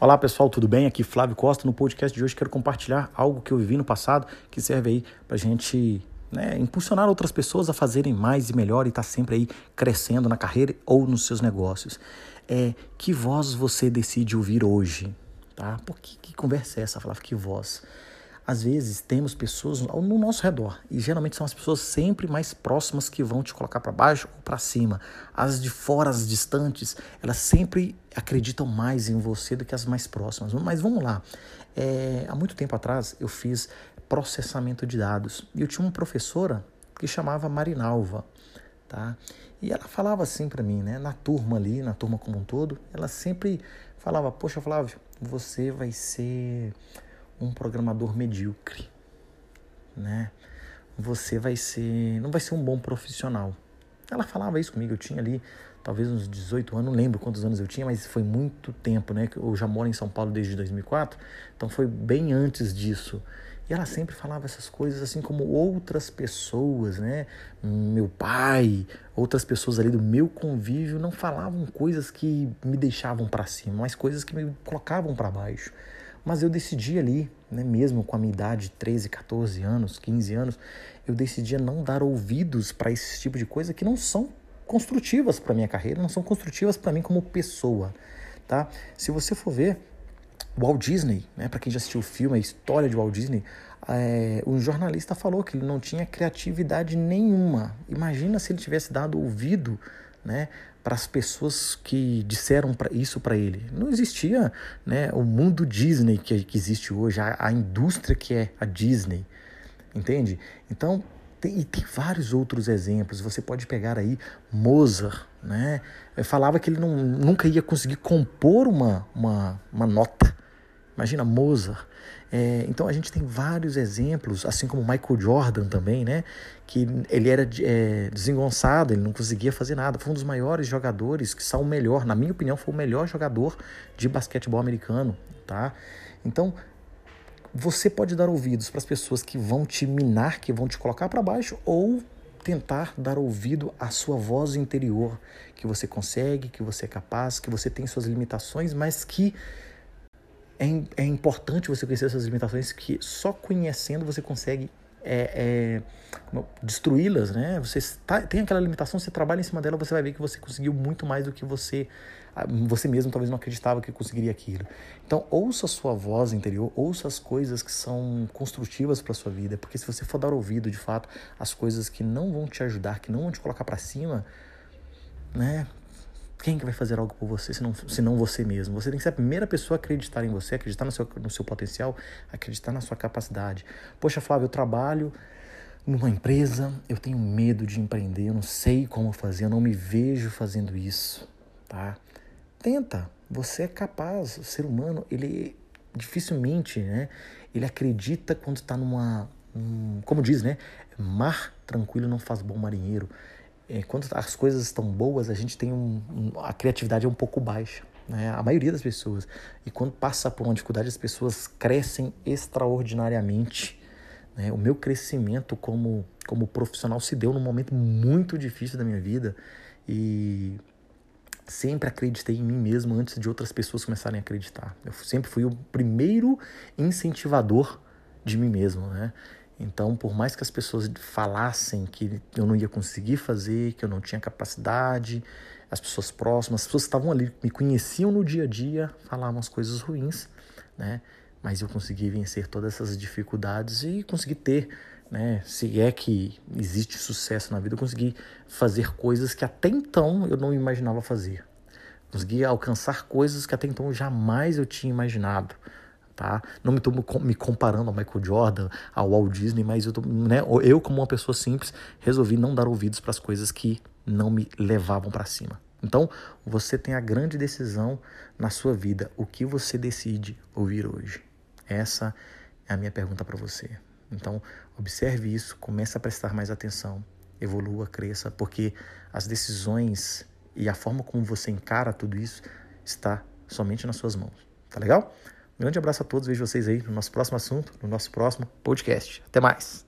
Olá pessoal, tudo bem? Aqui Flávio Costa. No podcast de hoje quero compartilhar algo que eu vivi no passado que serve aí pra gente né, impulsionar outras pessoas a fazerem mais e melhor e estar tá sempre aí crescendo na carreira ou nos seus negócios. É, que voz você decide ouvir hoje? Tá? Por que, que conversa é essa, Flávio? Que voz? Às vezes temos pessoas no nosso redor e geralmente são as pessoas sempre mais próximas que vão te colocar para baixo ou para cima. As de fora, as distantes, elas sempre acreditam mais em você do que as mais próximas. Mas vamos lá. É, há muito tempo atrás eu fiz processamento de dados e eu tinha uma professora que chamava Marinalva, tá? E ela falava assim para mim, né? Na turma ali, na turma como um todo, ela sempre falava: Poxa, Flávio, você vai ser um programador medíocre, né? Você vai ser, não vai ser um bom profissional. Ela falava isso comigo, eu tinha ali talvez uns 18 anos, não lembro quantos anos eu tinha, mas foi muito tempo, né? Eu já moro em São Paulo desde 2004, então foi bem antes disso. E ela sempre falava essas coisas assim como outras pessoas, né? Meu pai, outras pessoas ali do meu convívio não falavam coisas que me deixavam para cima, mas coisas que me colocavam para baixo. Mas eu decidi ali, né, mesmo com a minha idade, 13, 14 anos, 15 anos, eu decidi não dar ouvidos para esse tipo de coisa que não são construtivas para minha carreira, não são construtivas para mim como pessoa, tá? Se você for ver Walt Disney, né, para quem já assistiu o filme, a história de Walt Disney, é, um jornalista falou que ele não tinha criatividade nenhuma. Imagina se ele tivesse dado ouvido né, para as pessoas que disseram isso para ele. Não existia né, o mundo Disney que, que existe hoje, a, a, indústria que é a Disney, entende? Então, tem, e tem vários outros exemplos. Você pode pegar aí Mozart, né? Eu falava que ele não, nunca ia conseguir compor uma, uma, uma nota. Imagina Mozart. É, então a gente tem vários exemplos, assim como Michael Jordan também, né? Que ele era é, desengonçado, ele não conseguia fazer nada. Foi um dos maiores jogadores, que são o melhor, na minha opinião, foi o melhor jogador de basquetebol americano, tá? Então você pode dar ouvidos para as pessoas que vão te minar, que vão te colocar para baixo, ou tentar dar ouvido à sua voz interior, que você consegue, que você é capaz, que você tem suas limitações, mas que é, é importante você conhecer essas limitações que só conhecendo você consegue é, é, destruí-las, né? Você tá, tem aquela limitação, você trabalha em cima dela, você vai ver que você conseguiu muito mais do que você você mesmo talvez não acreditava que conseguiria aquilo. Então, ouça a sua voz interior, ouça as coisas que são construtivas para sua vida, porque se você for dar ouvido, de fato, às coisas que não vão te ajudar, que não vão te colocar para cima, né? Quem que vai fazer algo por você, se não, você mesmo? Você tem que ser a primeira pessoa a acreditar em você, acreditar no seu, no seu potencial, acreditar na sua capacidade. Poxa, Flávio, eu trabalho numa empresa, eu tenho medo de empreender, eu não sei como fazer, eu não me vejo fazendo isso, tá? Tenta, você é capaz, o ser humano, ele dificilmente, né, ele acredita quando está numa, um, como diz, né, mar tranquilo não faz bom marinheiro é, quando as coisas estão boas, a gente tem um, um, a criatividade é um pouco baixa, né? A maioria das pessoas. E quando passa por uma dificuldade, as pessoas crescem extraordinariamente. Né? O meu crescimento como como profissional se deu num momento muito difícil da minha vida e sempre acreditei em mim mesmo antes de outras pessoas começarem a acreditar. Eu sempre fui o primeiro incentivador de mim mesmo, né? Então, por mais que as pessoas falassem que eu não ia conseguir fazer, que eu não tinha capacidade, as pessoas próximas, as pessoas que estavam ali, me conheciam no dia a dia, falavam as coisas ruins, né? Mas eu consegui vencer todas essas dificuldades e consegui ter, né? Se é que existe sucesso na vida, eu consegui fazer coisas que até então eu não imaginava fazer. Consegui alcançar coisas que até então jamais eu tinha imaginado tá? Não me estou me comparando ao Michael Jordan, ao Walt Disney, mas eu, tô, né, eu como uma pessoa simples resolvi não dar ouvidos para as coisas que não me levavam para cima. Então, você tem a grande decisão na sua vida, o que você decide ouvir hoje. Essa é a minha pergunta para você. Então, observe isso, comece a prestar mais atenção, evolua, cresça, porque as decisões e a forma como você encara tudo isso está somente nas suas mãos. Tá legal? Grande abraço a todos, vejo vocês aí no nosso próximo assunto, no nosso próximo podcast. Até mais!